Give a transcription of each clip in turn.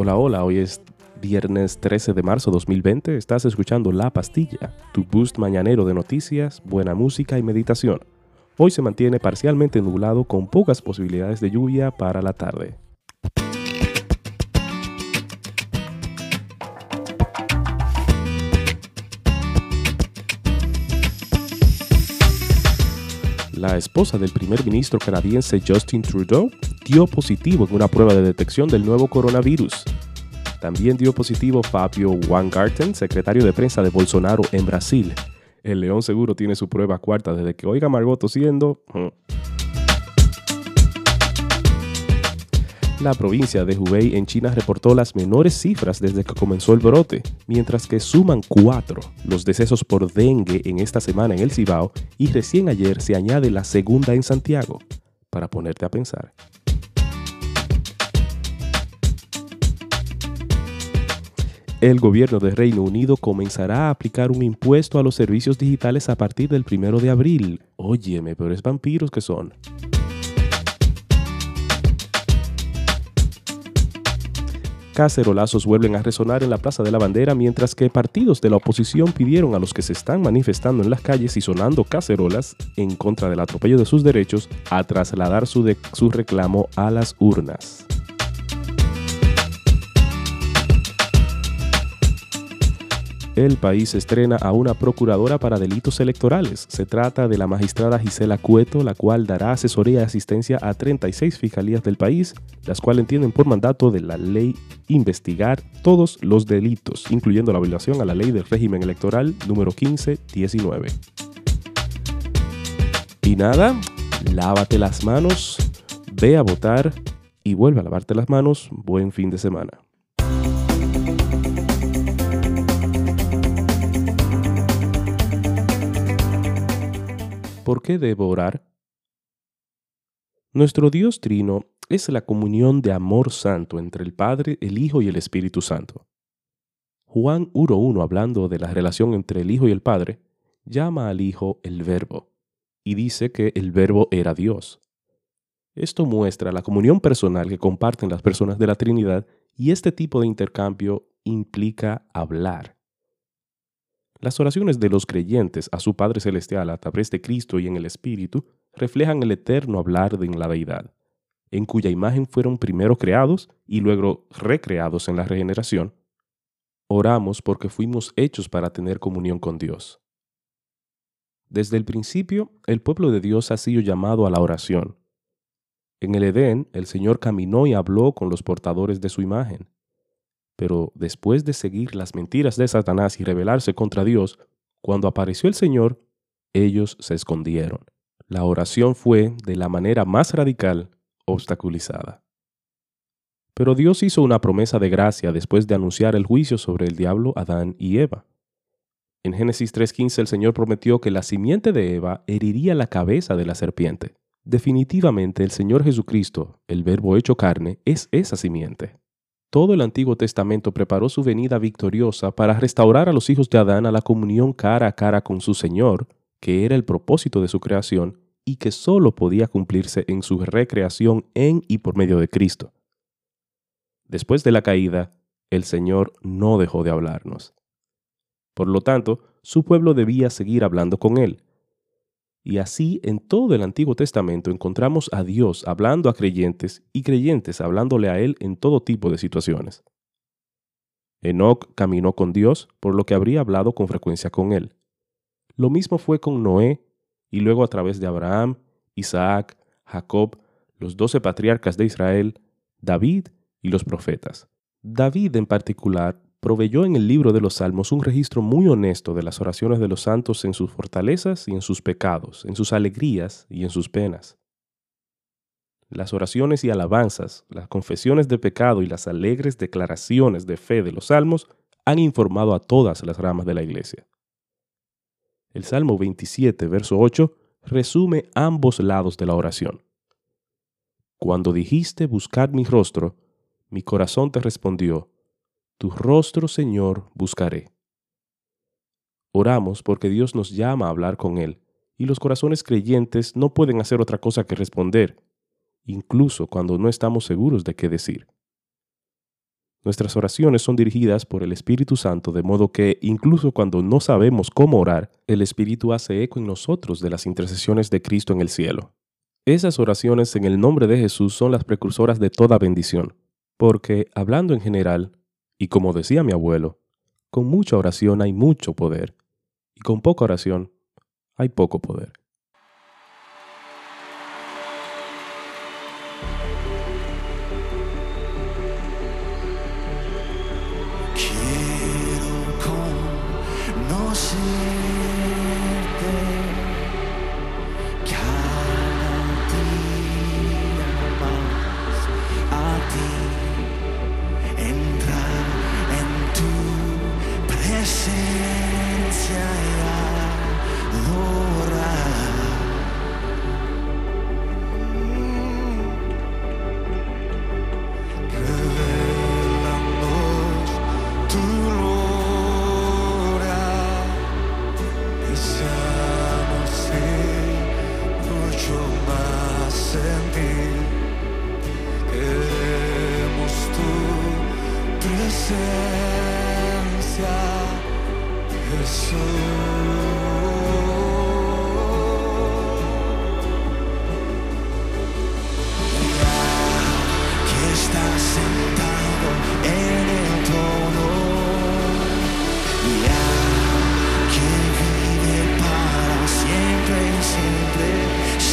Hola, hola, hoy es viernes 13 de marzo 2020. Estás escuchando La Pastilla, tu boost mañanero de noticias, buena música y meditación. Hoy se mantiene parcialmente nublado con pocas posibilidades de lluvia para la tarde. La esposa del primer ministro canadiense Justin Trudeau dio positivo en una prueba de detección del nuevo coronavirus. También dio positivo Fabio Weingarten, secretario de prensa de Bolsonaro en Brasil. El león seguro tiene su prueba cuarta desde que oiga Margot tosiendo. Mm. La provincia de Hubei en China reportó las menores cifras desde que comenzó el brote, mientras que suman cuatro los decesos por dengue en esta semana en el Cibao y recién ayer se añade la segunda en Santiago, para ponerte a pensar. El gobierno de Reino Unido comenzará a aplicar un impuesto a los servicios digitales a partir del primero de abril. Óyeme, pero es vampiros que son. cacerolazos vuelven a resonar en la Plaza de la Bandera mientras que partidos de la oposición pidieron a los que se están manifestando en las calles y sonando cacerolas en contra del atropello de sus derechos a trasladar su, su reclamo a las urnas. El país estrena a una procuradora para delitos electorales. Se trata de la magistrada Gisela Cueto, la cual dará asesoría y asistencia a 36 fiscalías del país, las cuales tienen por mandato de la ley investigar todos los delitos, incluyendo la violación a la ley del régimen electoral número 1519. Y nada, lávate las manos, ve a votar y vuelve a lavarte las manos. Buen fin de semana. ¿Por qué debo orar? Nuestro Dios Trino es la comunión de amor santo entre el Padre, el Hijo y el Espíritu Santo. Juan 1.1, hablando de la relación entre el Hijo y el Padre, llama al Hijo el Verbo y dice que el Verbo era Dios. Esto muestra la comunión personal que comparten las personas de la Trinidad y este tipo de intercambio implica hablar. Las oraciones de los creyentes a su Padre Celestial a través de Cristo y en el Espíritu reflejan el eterno hablar de la deidad, en cuya imagen fueron primero creados y luego recreados en la regeneración. Oramos porque fuimos hechos para tener comunión con Dios. Desde el principio, el pueblo de Dios ha sido llamado a la oración. En el Edén, el Señor caminó y habló con los portadores de su imagen. Pero después de seguir las mentiras de Satanás y rebelarse contra Dios, cuando apareció el Señor, ellos se escondieron. La oración fue, de la manera más radical, obstaculizada. Pero Dios hizo una promesa de gracia después de anunciar el juicio sobre el diablo, Adán y Eva. En Génesis 3.15 el Señor prometió que la simiente de Eva heriría la cabeza de la serpiente. Definitivamente el Señor Jesucristo, el Verbo hecho carne, es esa simiente. Todo el Antiguo Testamento preparó su venida victoriosa para restaurar a los hijos de Adán a la comunión cara a cara con su Señor, que era el propósito de su creación y que sólo podía cumplirse en su recreación en y por medio de Cristo. Después de la caída, el Señor no dejó de hablarnos. Por lo tanto, su pueblo debía seguir hablando con Él, y así en todo el Antiguo Testamento encontramos a Dios hablando a creyentes y creyentes hablándole a Él en todo tipo de situaciones. Enoch caminó con Dios, por lo que habría hablado con frecuencia con Él. Lo mismo fue con Noé, y luego a través de Abraham, Isaac, Jacob, los doce patriarcas de Israel, David y los profetas. David en particular proveyó en el libro de los Salmos un registro muy honesto de las oraciones de los santos en sus fortalezas y en sus pecados, en sus alegrías y en sus penas. Las oraciones y alabanzas, las confesiones de pecado y las alegres declaraciones de fe de los salmos han informado a todas las ramas de la iglesia. El Salmo 27, verso 8, resume ambos lados de la oración. Cuando dijiste buscad mi rostro, mi corazón te respondió, tu rostro, Señor, buscaré. Oramos porque Dios nos llama a hablar con Él, y los corazones creyentes no pueden hacer otra cosa que responder, incluso cuando no estamos seguros de qué decir. Nuestras oraciones son dirigidas por el Espíritu Santo, de modo que, incluso cuando no sabemos cómo orar, el Espíritu hace eco en nosotros de las intercesiones de Cristo en el cielo. Esas oraciones en el nombre de Jesús son las precursoras de toda bendición, porque, hablando en general, y como decía mi abuelo, con mucha oración hay mucho poder, y con poca oración hay poco poder.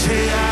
Sea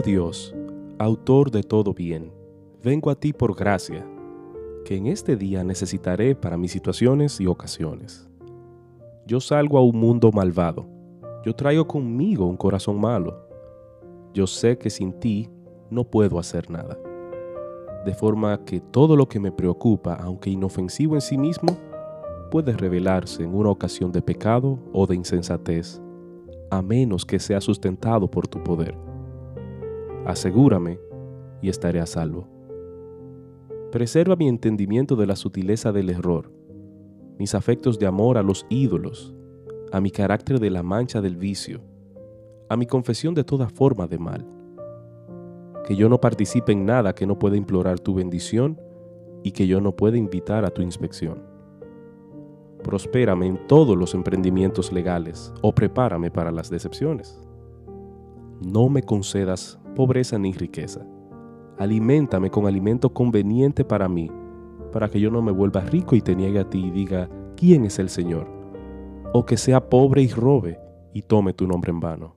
Oh Dios, autor de todo bien, vengo a ti por gracia, que en este día necesitaré para mis situaciones y ocasiones. Yo salgo a un mundo malvado, yo traigo conmigo un corazón malo. Yo sé que sin ti no puedo hacer nada. De forma que todo lo que me preocupa, aunque inofensivo en sí mismo, puede revelarse en una ocasión de pecado o de insensatez, a menos que sea sustentado por tu poder. Asegúrame y estaré a salvo. Preserva mi entendimiento de la sutileza del error, mis afectos de amor a los ídolos, a mi carácter de la mancha del vicio, a mi confesión de toda forma de mal. Que yo no participe en nada que no pueda implorar tu bendición y que yo no pueda invitar a tu inspección. Prospérame en todos los emprendimientos legales o prepárame para las decepciones. No me concedas pobreza ni riqueza. Aliméntame con alimento conveniente para mí, para que yo no me vuelva rico y te niegue a ti y diga, ¿quién es el Señor? O que sea pobre y robe y tome tu nombre en vano.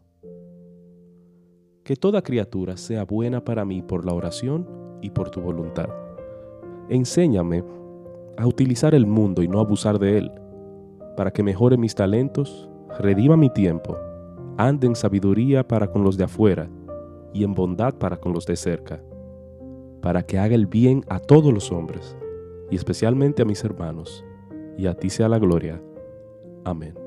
Que toda criatura sea buena para mí por la oración y por tu voluntad. Enséñame a utilizar el mundo y no abusar de él, para que mejore mis talentos, redima mi tiempo, ande en sabiduría para con los de afuera y en bondad para con los de cerca, para que haga el bien a todos los hombres, y especialmente a mis hermanos, y a ti sea la gloria. Amén.